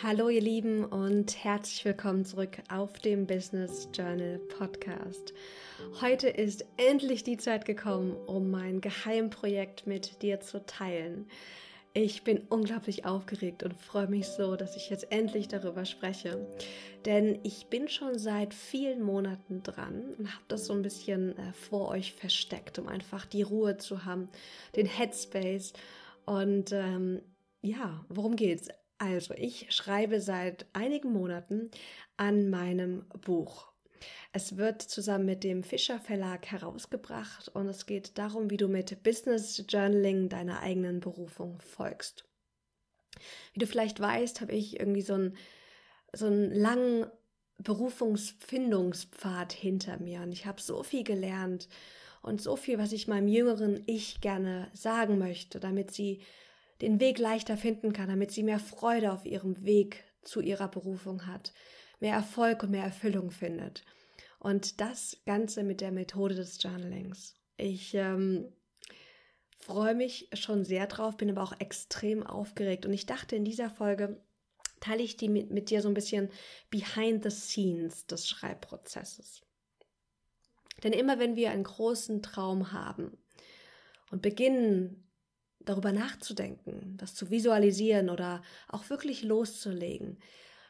Hallo ihr Lieben und herzlich willkommen zurück auf dem Business Journal Podcast. Heute ist endlich die Zeit gekommen, um mein Geheimprojekt mit dir zu teilen. Ich bin unglaublich aufgeregt und freue mich so, dass ich jetzt endlich darüber spreche. Denn ich bin schon seit vielen Monaten dran und habe das so ein bisschen äh, vor euch versteckt, um einfach die Ruhe zu haben, den Headspace. Und ähm, ja, worum geht's? Also, ich schreibe seit einigen Monaten an meinem Buch. Es wird zusammen mit dem Fischer Verlag herausgebracht und es geht darum, wie du mit Business Journaling deiner eigenen Berufung folgst. Wie du vielleicht weißt, habe ich irgendwie so einen, so einen langen Berufungsfindungspfad hinter mir und ich habe so viel gelernt und so viel, was ich meinem jüngeren Ich gerne sagen möchte, damit sie den Weg leichter finden kann, damit sie mehr Freude auf ihrem Weg zu ihrer Berufung hat, mehr Erfolg und mehr Erfüllung findet. Und das Ganze mit der Methode des Journalings. Ich ähm, freue mich schon sehr drauf, bin aber auch extrem aufgeregt. Und ich dachte, in dieser Folge teile ich die mit, mit dir so ein bisschen behind the scenes des Schreibprozesses. Denn immer wenn wir einen großen Traum haben und beginnen, darüber nachzudenken, das zu visualisieren oder auch wirklich loszulegen,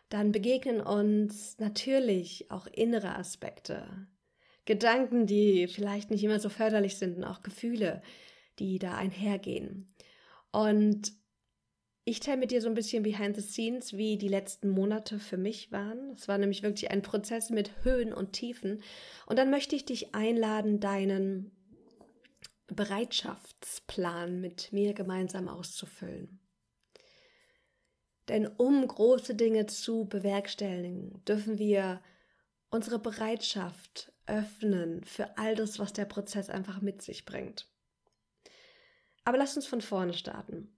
dann begegnen uns natürlich auch innere Aspekte, Gedanken, die vielleicht nicht immer so förderlich sind und auch Gefühle, die da einhergehen. Und ich teile mit dir so ein bisschen behind the scenes, wie die letzten Monate für mich waren. Es war nämlich wirklich ein Prozess mit Höhen und Tiefen. Und dann möchte ich dich einladen, deinen Bereitschaftsplan mit mir gemeinsam auszufüllen. Denn um große Dinge zu bewerkstelligen, dürfen wir unsere Bereitschaft öffnen für all das, was der Prozess einfach mit sich bringt. Aber lass uns von vorne starten.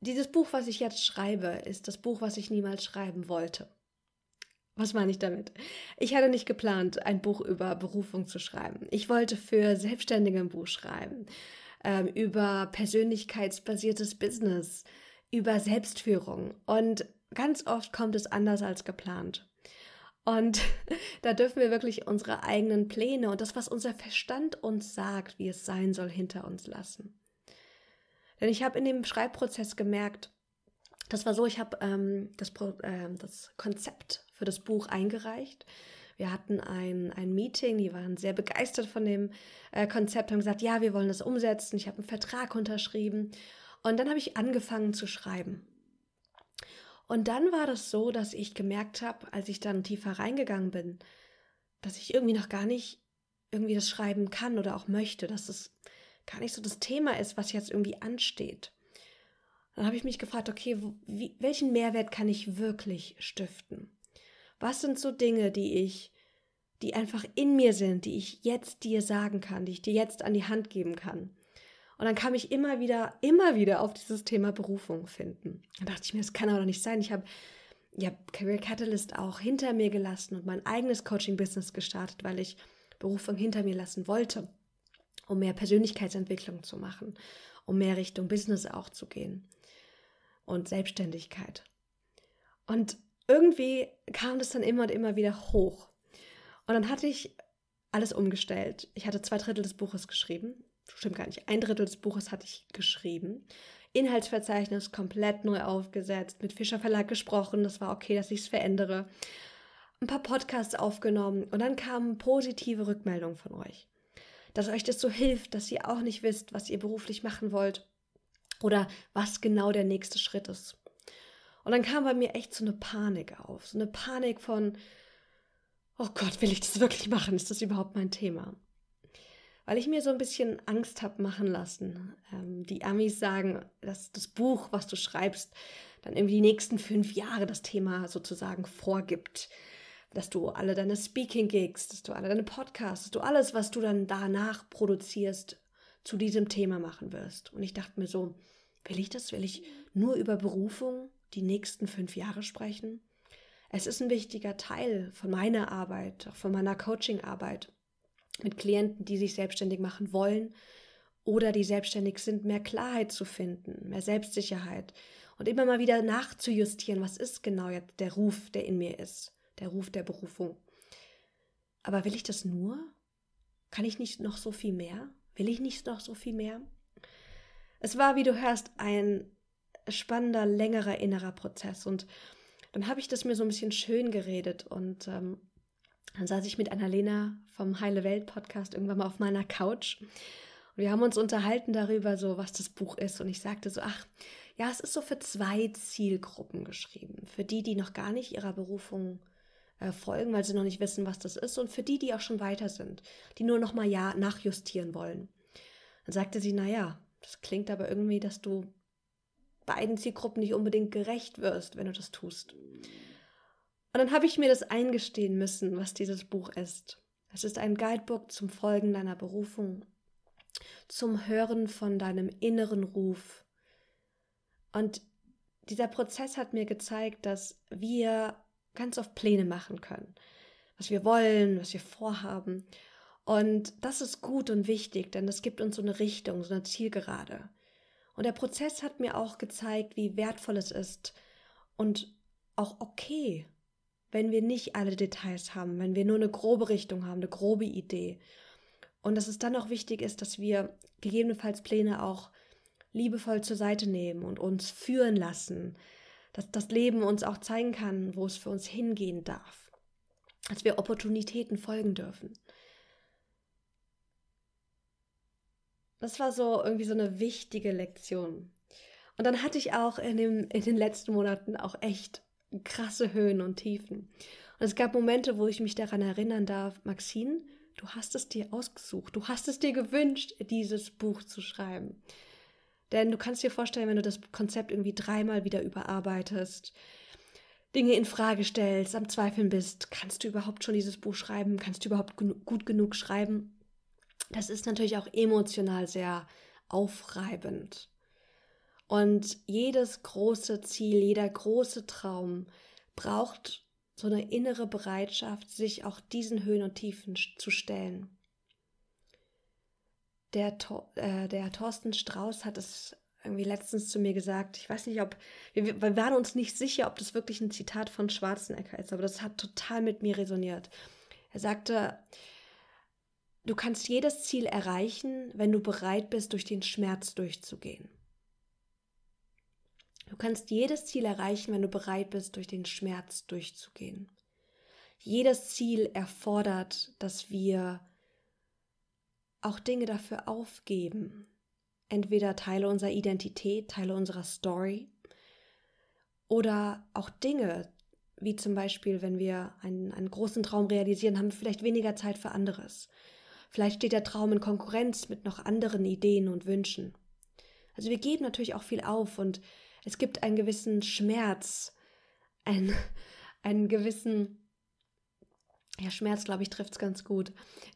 Dieses Buch, was ich jetzt schreibe, ist das Buch, was ich niemals schreiben wollte. Was meine ich damit? Ich hatte nicht geplant, ein Buch über Berufung zu schreiben. Ich wollte für Selbstständige ein Buch schreiben, ähm, über persönlichkeitsbasiertes Business, über Selbstführung. Und ganz oft kommt es anders als geplant. Und da dürfen wir wirklich unsere eigenen Pläne und das, was unser Verstand uns sagt, wie es sein soll, hinter uns lassen. Denn ich habe in dem Schreibprozess gemerkt, das war so, ich habe ähm, das, äh, das Konzept für das Buch eingereicht. Wir hatten ein, ein Meeting, die waren sehr begeistert von dem äh, Konzept, haben gesagt, ja, wir wollen das umsetzen. Ich habe einen Vertrag unterschrieben. Und dann habe ich angefangen zu schreiben. Und dann war das so, dass ich gemerkt habe, als ich dann tiefer reingegangen bin, dass ich irgendwie noch gar nicht irgendwie das schreiben kann oder auch möchte, dass es gar nicht so das Thema ist, was jetzt irgendwie ansteht. Dann habe ich mich gefragt, okay, wie, welchen Mehrwert kann ich wirklich stiften? Was sind so Dinge, die ich, die einfach in mir sind, die ich jetzt dir sagen kann, die ich dir jetzt an die Hand geben kann? Und dann kam ich immer wieder, immer wieder auf dieses Thema Berufung finden. Dann dachte ich mir, das kann aber doch nicht sein. Ich habe ja Career Catalyst auch hinter mir gelassen und mein eigenes Coaching-Business gestartet, weil ich Berufung hinter mir lassen wollte, um mehr Persönlichkeitsentwicklung zu machen, um mehr Richtung Business auch zu gehen und Selbstständigkeit. Und irgendwie kam das dann immer und immer wieder hoch. Und dann hatte ich alles umgestellt. Ich hatte zwei Drittel des Buches geschrieben. Stimmt gar nicht. Ein Drittel des Buches hatte ich geschrieben. Inhaltsverzeichnis komplett neu aufgesetzt, mit Fischer Verlag gesprochen. Das war okay, dass ich es verändere. Ein paar Podcasts aufgenommen und dann kamen positive Rückmeldungen von euch. Dass euch das so hilft, dass ihr auch nicht wisst, was ihr beruflich machen wollt oder was genau der nächste Schritt ist. Und dann kam bei mir echt so eine Panik auf, so eine Panik von, oh Gott, will ich das wirklich machen? Ist das überhaupt mein Thema? Weil ich mir so ein bisschen Angst habe machen lassen. Ähm, die Amis sagen, dass das Buch, was du schreibst, dann irgendwie die nächsten fünf Jahre das Thema sozusagen vorgibt. Dass du alle deine Speaking-Gigs, dass du alle deine Podcasts, dass du alles, was du dann danach produzierst, zu diesem Thema machen wirst. Und ich dachte mir so, will ich das? Will ich nur über Berufung die nächsten fünf Jahre sprechen? Es ist ein wichtiger Teil von meiner Arbeit, auch von meiner Coaching-Arbeit mit Klienten, die sich selbstständig machen wollen oder die selbstständig sind, mehr Klarheit zu finden, mehr Selbstsicherheit Und immer mal wieder nachzujustieren, was ist genau jetzt der Ruf, der in mir ist, der Ruf der Berufung. Aber will ich das nur? Kann ich nicht noch so viel mehr? Will ich nicht noch so viel mehr? Es war, wie du hörst, ein spannender, längerer innerer Prozess. Und dann habe ich das mir so ein bisschen schön geredet und ähm, dann saß ich mit Annalena vom Heile Welt Podcast irgendwann mal auf meiner Couch. Und wir haben uns unterhalten darüber, so was das Buch ist. Und ich sagte so, ach, ja, es ist so für zwei Zielgruppen geschrieben. Für die, die noch gar nicht ihrer Berufung äh, folgen, weil sie noch nicht wissen, was das ist. Und für die, die auch schon weiter sind, die nur noch mal ja nachjustieren wollen. Dann sagte sie, naja, das klingt aber irgendwie, dass du beiden Zielgruppen nicht unbedingt gerecht wirst, wenn du das tust. Und dann habe ich mir das eingestehen müssen, was dieses Buch ist. Es ist ein Guidebook zum Folgen deiner Berufung, zum Hören von deinem inneren Ruf. Und dieser Prozess hat mir gezeigt, dass wir ganz oft Pläne machen können, was wir wollen, was wir vorhaben. Und das ist gut und wichtig, denn das gibt uns so eine Richtung, so eine Zielgerade. Und der Prozess hat mir auch gezeigt, wie wertvoll es ist und auch okay, wenn wir nicht alle Details haben, wenn wir nur eine grobe Richtung haben, eine grobe Idee. Und dass es dann auch wichtig ist, dass wir gegebenenfalls Pläne auch liebevoll zur Seite nehmen und uns führen lassen, dass das Leben uns auch zeigen kann, wo es für uns hingehen darf, dass wir Opportunitäten folgen dürfen. Das war so irgendwie so eine wichtige Lektion. Und dann hatte ich auch in, dem, in den letzten Monaten auch echt krasse Höhen und Tiefen. Und es gab Momente, wo ich mich daran erinnern darf, Maxine, du hast es dir ausgesucht, du hast es dir gewünscht, dieses Buch zu schreiben. Denn du kannst dir vorstellen, wenn du das Konzept irgendwie dreimal wieder überarbeitest, Dinge in Frage stellst, am Zweifeln bist, kannst du überhaupt schon dieses Buch schreiben? Kannst du überhaupt gut genug schreiben? Das ist natürlich auch emotional sehr aufreibend. Und jedes große Ziel, jeder große Traum braucht so eine innere Bereitschaft, sich auch diesen Höhen und Tiefen zu stellen. Der, äh, der Thorsten Strauß hat es irgendwie letztens zu mir gesagt. Ich weiß nicht, ob wir, wir waren uns nicht sicher, ob das wirklich ein Zitat von Schwarzenegger ist, aber das hat total mit mir resoniert. Er sagte, du kannst jedes Ziel erreichen, wenn du bereit bist, durch den Schmerz durchzugehen. Du kannst jedes Ziel erreichen, wenn du bereit bist, durch den Schmerz durchzugehen. Jedes Ziel erfordert, dass wir auch Dinge dafür aufgeben. Entweder Teile unserer Identität, Teile unserer Story oder auch Dinge, wie zum Beispiel, wenn wir einen, einen großen Traum realisieren, haben wir vielleicht weniger Zeit für anderes. Vielleicht steht der Traum in Konkurrenz mit noch anderen Ideen und Wünschen. Also wir geben natürlich auch viel auf und es gibt einen gewissen Schmerz, einen, einen gewissen, ja, Schmerz, glaube ich, trifft es ganz gut,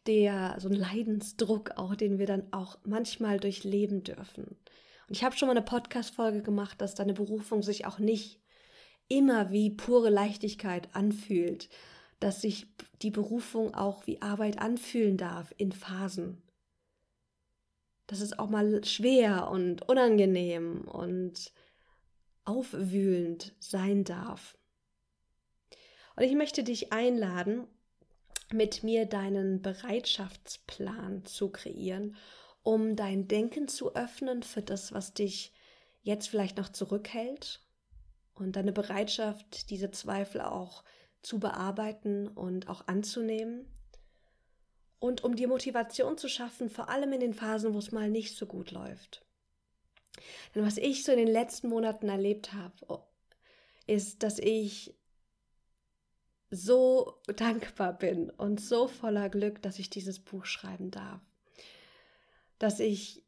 der, so ein Leidensdruck auch, den wir dann auch manchmal durchleben dürfen. Und ich habe schon mal eine Podcast-Folge gemacht, dass deine Berufung sich auch nicht immer wie pure Leichtigkeit anfühlt, dass sich die Berufung auch wie Arbeit anfühlen darf in Phasen. Dass es auch mal schwer und unangenehm und aufwühlend sein darf. Und ich möchte dich einladen, mit mir deinen Bereitschaftsplan zu kreieren, um dein Denken zu öffnen für das, was dich jetzt vielleicht noch zurückhält und deine Bereitschaft, diese Zweifel auch zu bearbeiten und auch anzunehmen und um dir Motivation zu schaffen, vor allem in den Phasen, wo es mal nicht so gut läuft. Denn was ich so in den letzten Monaten erlebt habe, ist, dass ich so dankbar bin und so voller Glück, dass ich dieses Buch schreiben darf. Dass ich,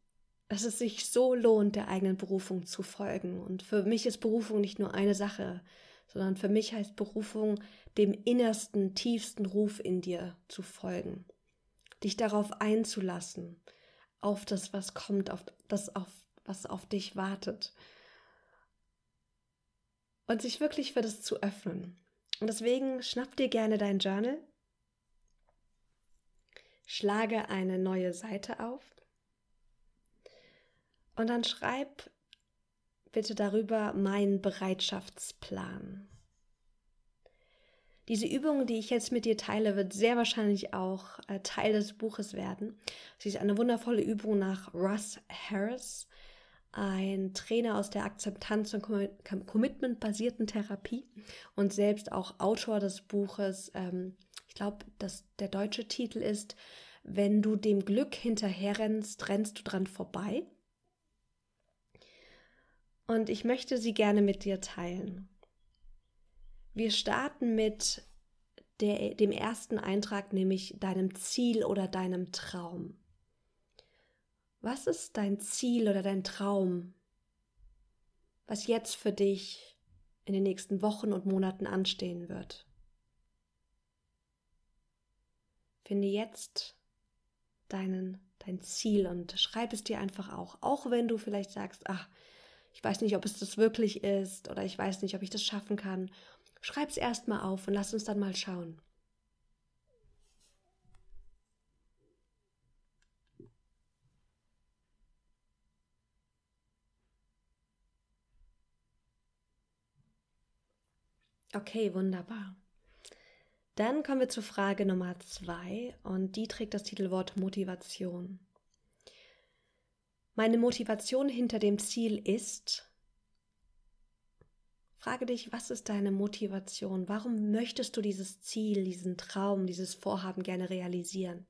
dass es sich so lohnt, der eigenen Berufung zu folgen. Und für mich ist Berufung nicht nur eine Sache, sondern für mich heißt Berufung, dem innersten, tiefsten Ruf in dir zu folgen. Dich darauf einzulassen, auf das, was kommt, auf das, auf was auf dich wartet. Und sich wirklich für das zu öffnen. Und deswegen schnapp dir gerne dein Journal, schlage eine neue Seite auf und dann schreib bitte darüber meinen Bereitschaftsplan. Diese Übung, die ich jetzt mit dir teile, wird sehr wahrscheinlich auch äh, Teil des Buches werden. Sie ist eine wundervolle Übung nach Russ Harris, ein Trainer aus der Akzeptanz- und Commitment-basierten Therapie und selbst auch Autor des Buches. Ähm, ich glaube, dass der deutsche Titel ist Wenn du dem Glück hinterherrennst, rennst du dran vorbei. Und ich möchte sie gerne mit dir teilen. Wir starten mit der, dem ersten Eintrag, nämlich deinem Ziel oder deinem Traum. Was ist dein Ziel oder dein Traum, was jetzt für dich in den nächsten Wochen und Monaten anstehen wird? Finde jetzt deinen, dein Ziel und schreib es dir einfach auch, auch wenn du vielleicht sagst, ach, ich weiß nicht, ob es das wirklich ist oder ich weiß nicht, ob ich das schaffen kann Schreib es erstmal auf und lass uns dann mal schauen. Okay, wunderbar. Dann kommen wir zur Frage Nummer zwei und die trägt das Titelwort Motivation. Meine Motivation hinter dem Ziel ist, Frage dich, was ist deine Motivation? Warum möchtest du dieses Ziel, diesen Traum, dieses Vorhaben gerne realisieren?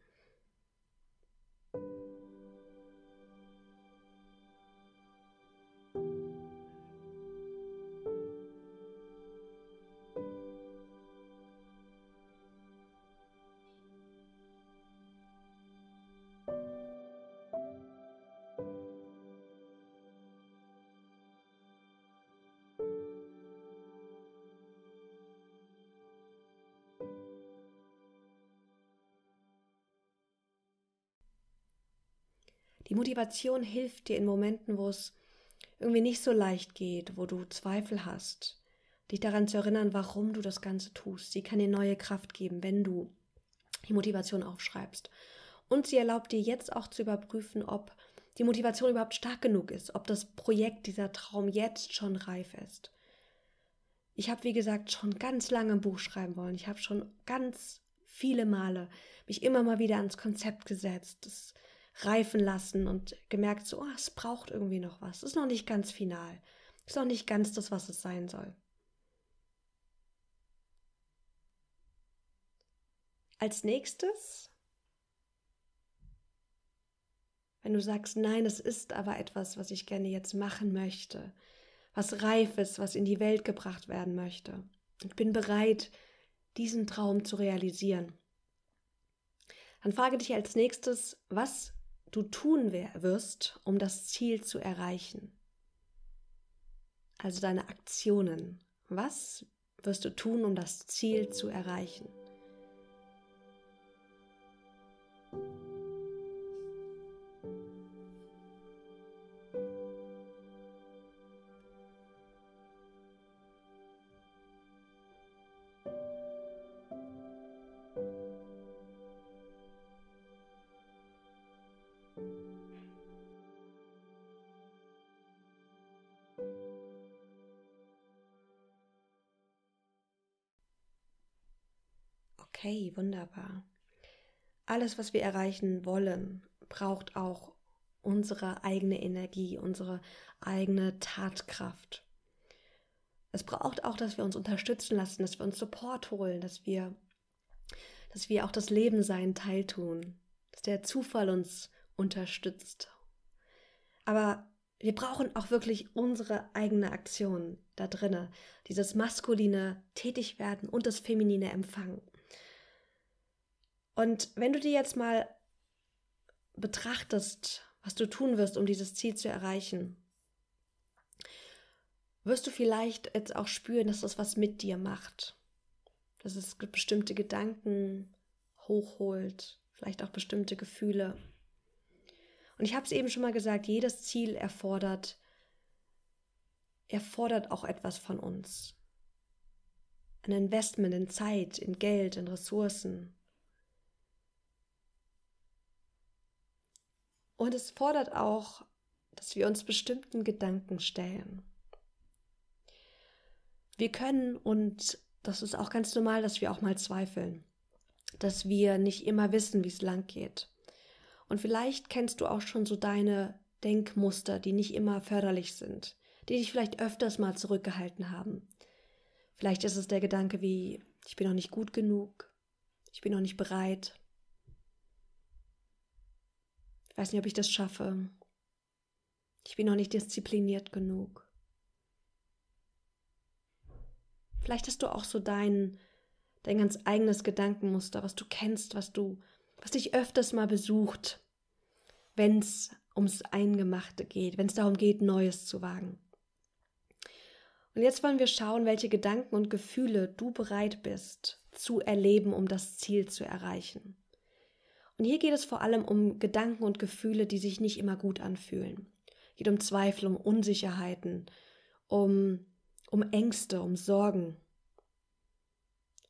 Motivation hilft dir in Momenten, wo es irgendwie nicht so leicht geht, wo du Zweifel hast, dich daran zu erinnern, warum du das Ganze tust. Sie kann dir neue Kraft geben, wenn du die Motivation aufschreibst. Und sie erlaubt dir jetzt auch zu überprüfen, ob die Motivation überhaupt stark genug ist, ob das Projekt, dieser Traum jetzt schon reif ist. Ich habe, wie gesagt, schon ganz lange ein Buch schreiben wollen. Ich habe schon ganz viele Male mich immer mal wieder ans Konzept gesetzt. Das reifen lassen und gemerkt, so, oh, es braucht irgendwie noch was. Ist noch nicht ganz final. Ist noch nicht ganz das, was es sein soll. Als nächstes, wenn du sagst, nein, es ist aber etwas, was ich gerne jetzt machen möchte, was reif ist, was in die Welt gebracht werden möchte. Ich bin bereit, diesen Traum zu realisieren. Dann frage dich als nächstes, was du tun wirst, um das Ziel zu erreichen. Also deine Aktionen. Was wirst du tun, um das Ziel zu erreichen? Okay, wunderbar. Alles, was wir erreichen wollen, braucht auch unsere eigene Energie, unsere eigene Tatkraft. Es braucht auch, dass wir uns unterstützen lassen, dass wir uns Support holen, dass wir, dass wir auch das Leben sein teiltun, dass der Zufall uns unterstützt. Aber wir brauchen auch wirklich unsere eigene Aktion da drinne, dieses maskuline Tätigwerden und das feminine Empfangen. Und wenn du dir jetzt mal betrachtest, was du tun wirst, um dieses Ziel zu erreichen, wirst du vielleicht jetzt auch spüren, dass das was mit dir macht. Dass es bestimmte Gedanken hochholt, vielleicht auch bestimmte Gefühle. Und ich habe es eben schon mal gesagt, jedes Ziel erfordert, erfordert auch etwas von uns. Ein Investment in Zeit, in Geld, in Ressourcen. Und es fordert auch, dass wir uns bestimmten Gedanken stellen. Wir können, und das ist auch ganz normal, dass wir auch mal zweifeln, dass wir nicht immer wissen, wie es lang geht. Und vielleicht kennst du auch schon so deine Denkmuster, die nicht immer förderlich sind, die dich vielleicht öfters mal zurückgehalten haben. Vielleicht ist es der Gedanke wie, ich bin noch nicht gut genug, ich bin noch nicht bereit, ich weiß nicht, ob ich das schaffe, ich bin noch nicht diszipliniert genug. Vielleicht hast du auch so dein, dein ganz eigenes Gedankenmuster, was du kennst, was du, was dich öfters mal besucht, wenn es ums Eingemachte geht, wenn es darum geht, Neues zu wagen. Und jetzt wollen wir schauen, welche Gedanken und Gefühle du bereit bist zu erleben, um das Ziel zu erreichen. Und hier geht es vor allem um Gedanken und Gefühle, die sich nicht immer gut anfühlen. Es geht um Zweifel, um Unsicherheiten, um, um Ängste, um Sorgen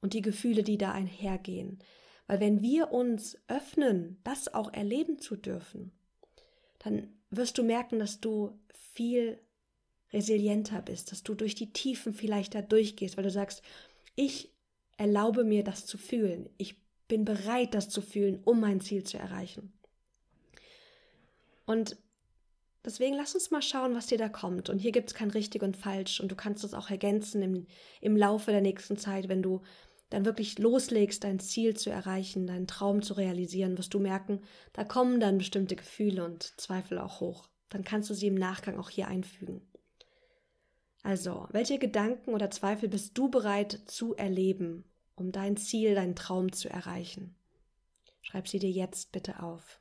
und die Gefühle, die da einhergehen. Weil wenn wir uns öffnen, das auch erleben zu dürfen, dann wirst du merken, dass du viel resilienter bist, dass du durch die Tiefen vielleicht da durchgehst, weil du sagst, ich erlaube mir das zu fühlen. Ich bin bereit, das zu fühlen, um mein Ziel zu erreichen. Und deswegen lass uns mal schauen, was dir da kommt. Und hier gibt es kein richtig und falsch. Und du kannst es auch ergänzen im, im Laufe der nächsten Zeit, wenn du dann wirklich loslegst, dein Ziel zu erreichen, deinen Traum zu realisieren, wirst du merken, da kommen dann bestimmte Gefühle und Zweifel auch hoch. Dann kannst du sie im Nachgang auch hier einfügen. Also, welche Gedanken oder Zweifel bist du bereit zu erleben, um dein Ziel, deinen Traum zu erreichen? Schreib sie dir jetzt bitte auf.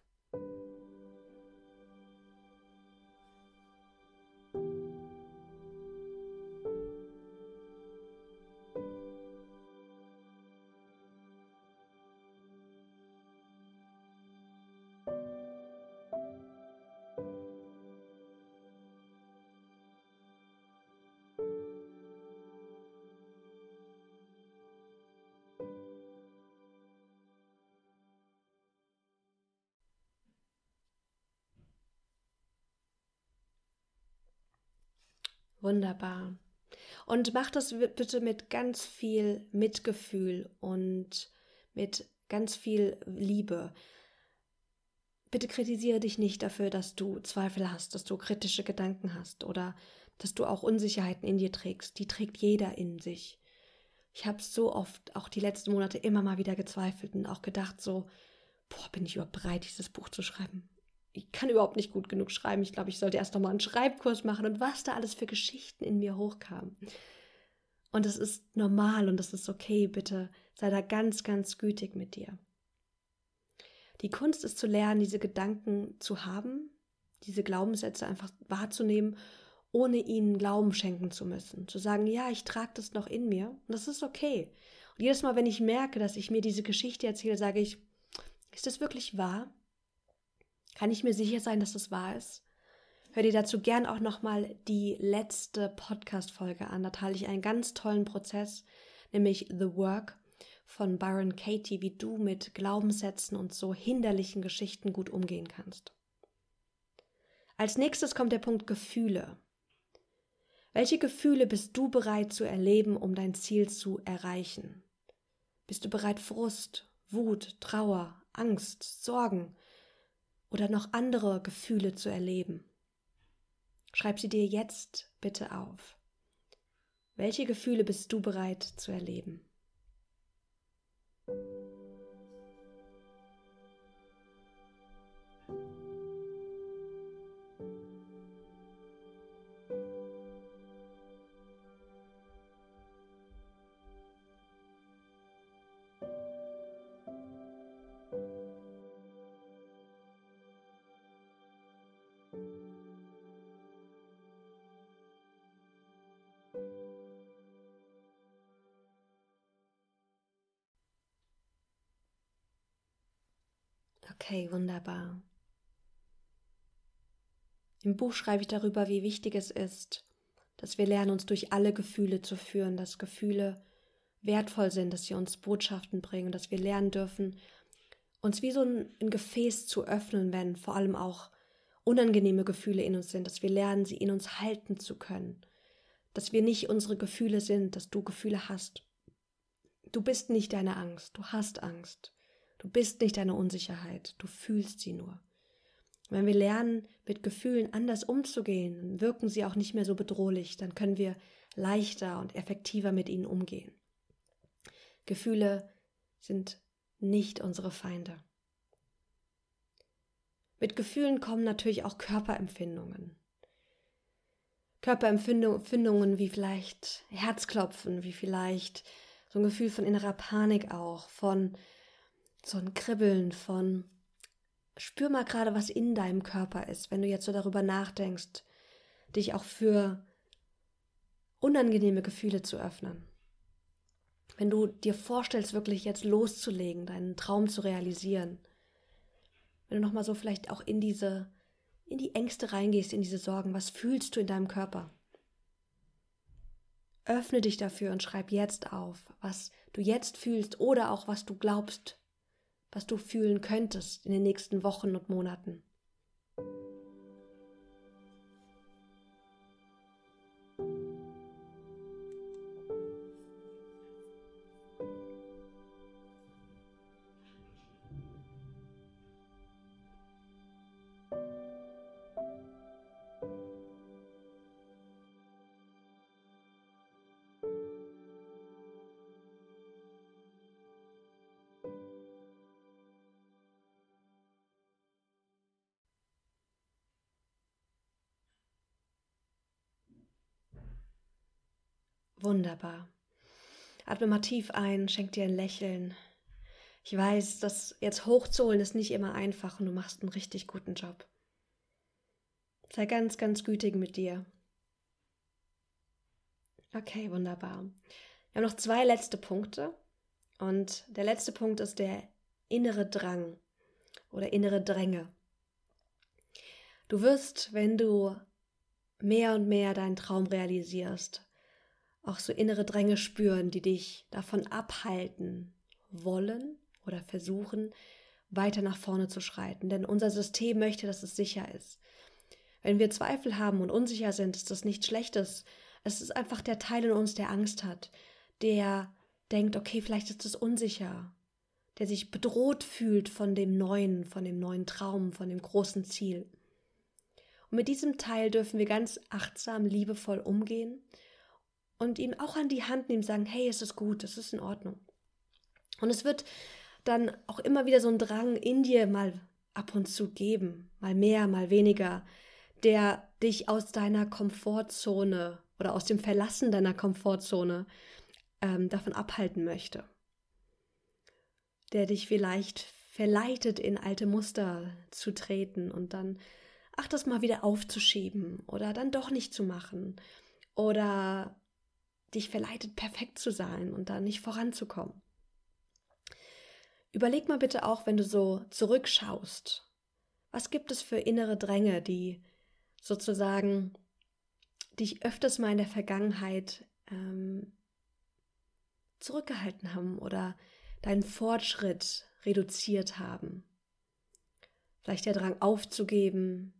Wunderbar. Und mach das bitte mit ganz viel Mitgefühl und mit ganz viel Liebe. Bitte kritisiere dich nicht dafür, dass du Zweifel hast, dass du kritische Gedanken hast oder dass du auch Unsicherheiten in dir trägst. Die trägt jeder in sich. Ich habe so oft, auch die letzten Monate, immer mal wieder gezweifelt und auch gedacht, so, boah, bin ich überhaupt bereit, dieses Buch zu schreiben? Ich kann überhaupt nicht gut genug schreiben. Ich glaube, ich sollte erst noch mal einen Schreibkurs machen und was da alles für Geschichten in mir hochkam. Und das ist normal und das ist okay. Bitte sei da ganz, ganz gütig mit dir. Die Kunst ist zu lernen, diese Gedanken zu haben, diese Glaubenssätze einfach wahrzunehmen, ohne ihnen Glauben schenken zu müssen. Zu sagen, ja, ich trage das noch in mir und das ist okay. Und jedes Mal, wenn ich merke, dass ich mir diese Geschichte erzähle, sage ich, ist das wirklich wahr? Kann ich mir sicher sein, dass das wahr ist? Hör dir dazu gern auch nochmal die letzte Podcast-Folge an. Da teile ich einen ganz tollen Prozess, nämlich The Work von Byron Katie, wie du mit Glaubenssätzen und so hinderlichen Geschichten gut umgehen kannst. Als nächstes kommt der Punkt Gefühle. Welche Gefühle bist du bereit zu erleben, um dein Ziel zu erreichen? Bist du bereit, Frust, Wut, Trauer, Angst, Sorgen, oder noch andere Gefühle zu erleben. Schreib sie dir jetzt bitte auf. Welche Gefühle bist du bereit zu erleben? Okay, wunderbar. Im Buch schreibe ich darüber, wie wichtig es ist, dass wir lernen, uns durch alle Gefühle zu führen, dass Gefühle wertvoll sind, dass sie uns Botschaften bringen, dass wir lernen dürfen, uns wie so ein, Gefäß zu öffnen, wenn vor allem auch unangenehme Gefühle in uns sind, dass wir lernen, sie in uns halten zu können, dass wir nicht unsere Gefühle sind, dass du Gefühle hast. Du bist nicht deine Angst, du hast Angst. Du bist nicht deine Unsicherheit, du fühlst sie nur. Wenn wir lernen, mit Gefühlen anders umzugehen, wirken sie auch nicht mehr so bedrohlich, dann können wir leichter und effektiver mit ihnen umgehen. Gefühle sind nicht unsere Feinde. Mit Gefühlen kommen natürlich auch Körperempfindungen. Körperempfindungen wie vielleicht Herzklopfen, wie vielleicht so ein Gefühl von innerer Panik auch, von so ein Kribbeln, von spür mal gerade, was in deinem Körper ist, wenn du jetzt so darüber nachdenkst, dich auch für unangenehme Gefühle zu öffnen. Wenn du dir vorstellst, wirklich jetzt loszulegen, deinen Traum zu realisieren. Wenn du nochmal so vielleicht auch in diese, in die Ängste reingehst, in diese Sorgen, was fühlst du in deinem Körper? Öffne dich dafür und schreib jetzt auf, was du jetzt fühlst oder auch was du glaubst, was du fühlen könntest in den nächsten Wochen und Monaten. Wunderbar. Atme mal tief ein, schenk dir ein Lächeln. Ich weiß, das jetzt hochzuholen ist nicht immer einfach und du machst einen richtig guten Job. Sei ganz, ganz gütig mit dir. Okay, wunderbar. Wir haben noch zwei letzte Punkte. Und der letzte Punkt ist der innere Drang oder innere Dränge. Du wirst, wenn du mehr und mehr deinen Traum realisierst, auch so innere Dränge spüren, die dich davon abhalten wollen oder versuchen, weiter nach vorne zu schreiten. Denn unser System möchte, dass es sicher ist. Wenn wir Zweifel haben und unsicher sind, ist das nichts Schlechtes. Es ist einfach der Teil in uns, der Angst hat, der denkt, okay, vielleicht ist es unsicher, der sich bedroht fühlt von dem neuen, von dem neuen Traum, von dem großen Ziel. Und mit diesem Teil dürfen wir ganz achtsam, liebevoll umgehen und ihn auch an die Hand nehmen, sagen, hey, es ist gut, es ist in Ordnung. Und es wird dann auch immer wieder so ein Drang in dir mal ab und zu geben, mal mehr, mal weniger, der dich aus deiner Komfortzone oder aus dem Verlassen deiner Komfortzone ähm, davon abhalten möchte. Der dich vielleicht verleitet, in alte Muster zu treten und dann, ach, das mal wieder aufzuschieben oder dann doch nicht zu machen oder dich verleitet, perfekt zu sein und da nicht voranzukommen. Überleg mal bitte auch, wenn du so zurückschaust, was gibt es für innere Dränge, die sozusagen dich öfters mal in der Vergangenheit ähm, zurückgehalten haben oder deinen Fortschritt reduziert haben. Vielleicht der Drang aufzugeben,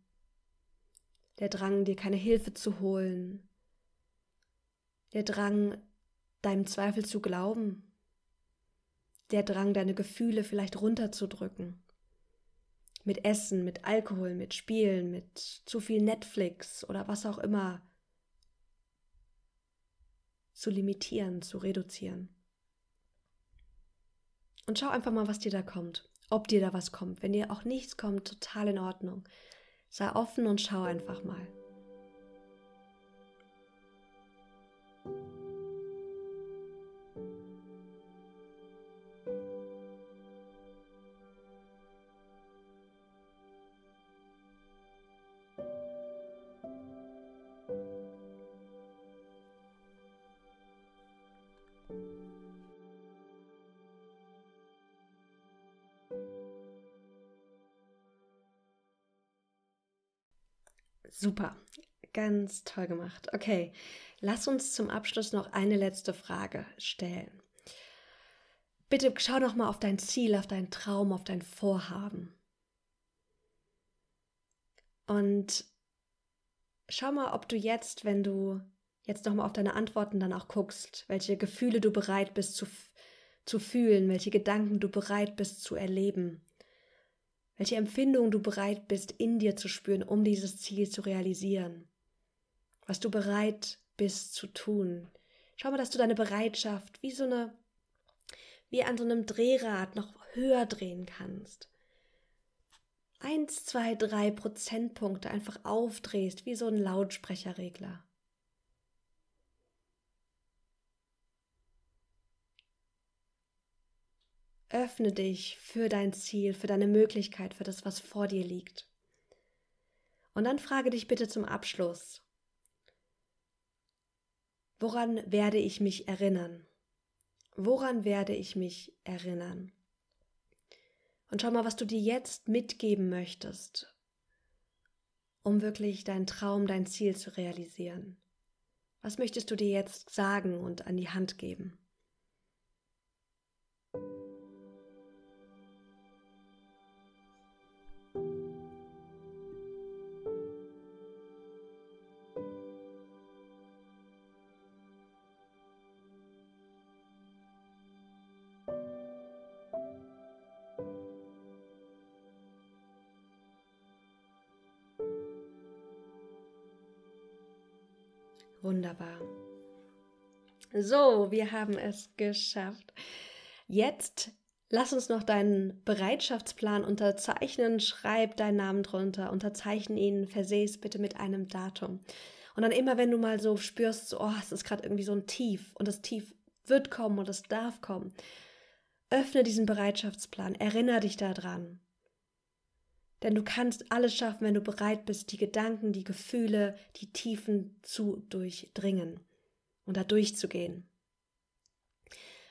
der Drang, dir keine Hilfe zu holen, der Drang, deinem Zweifel zu glauben, der Drang, deine Gefühle vielleicht runterzudrücken. Mit Essen, mit Alkohol, mit Spielen, mit zu viel Netflix oder was auch immer zu limitieren, zu reduzieren. Und schau einfach mal, was dir da kommt. Ob dir da was kommt. Wenn dir auch nichts kommt, total in Ordnung. Sei offen und schau einfach mal. Super, ganz toll gemacht. Okay, lass uns zum Abschluss noch eine letzte Frage stellen. Bitte schau noch mal auf dein Ziel, auf deinen Traum, auf dein Vorhaben. Und schau mal, ob du jetzt, wenn du jetzt nochmal auf deine Antworten dann auch guckst, welche Gefühle du bereit bist zu, zu fühlen, welche Gedanken du bereit bist zu erleben, welche Empfindungen du bereit bist in dir zu spüren, um dieses Ziel zu realisieren, was du bereit bist zu tun. Schau mal, dass du deine Bereitschaft wie so eine, wie an so einem Drehrad noch höher drehen kannst. Eins, zwei, drei Prozentpunkte einfach aufdrehst, wie so ein Lautsprecherregler. Öffne dich für dein Ziel, für deine Möglichkeit, für das, was vor dir liegt. Und dann frage dich bitte zum Abschluss, woran werde ich mich erinnern? Woran werde ich mich erinnern? Und schau mal, was du dir jetzt mitgeben möchtest, um wirklich deinen Traum, dein Ziel zu realisieren. Was möchtest du dir jetzt sagen und an die Hand geben? Wunderbar. So, wir haben es geschafft. Jetzt lass uns noch deinen Bereitschaftsplan unterzeichnen. Schreib deinen Namen drunter, unterzeichne ihn, verseh es bitte mit einem Datum. Und dann immer, wenn du mal so spürst, so, oh, es ist gerade irgendwie so ein Tief und das Tief wird kommen und es darf kommen, öffne diesen Bereitschaftsplan, erinnere dich daran. Denn du kannst alles schaffen, wenn du bereit bist, die Gedanken, die Gefühle, die Tiefen zu durchdringen und da durchzugehen.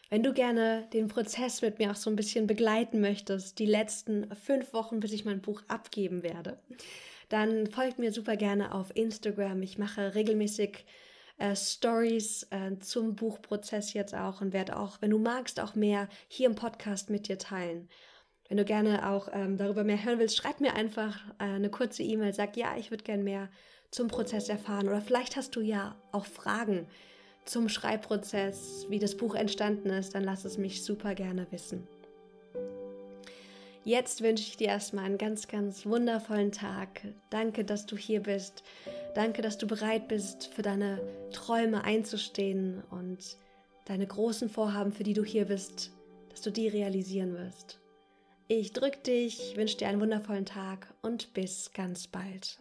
Wenn du gerne den Prozess mit mir auch so ein bisschen begleiten möchtest, die letzten fünf Wochen, bis ich mein Buch abgeben werde, dann folgt mir super gerne auf Instagram. Ich mache regelmäßig äh, Stories äh, zum Buchprozess jetzt auch und werde auch, wenn du magst, auch mehr hier im Podcast mit dir teilen. Wenn du gerne auch ähm, darüber mehr hören willst, schreib mir einfach äh, eine kurze E-Mail, sag ja, ich würde gerne mehr zum Prozess erfahren. Oder vielleicht hast du ja auch Fragen zum Schreibprozess, wie das Buch entstanden ist, dann lass es mich super gerne wissen. Jetzt wünsche ich dir erstmal einen ganz, ganz wundervollen Tag. Danke, dass du hier bist. Danke, dass du bereit bist, für deine Träume einzustehen und deine großen Vorhaben, für die du hier bist, dass du die realisieren wirst. Ich drücke dich, wünsche dir einen wundervollen Tag und bis ganz bald.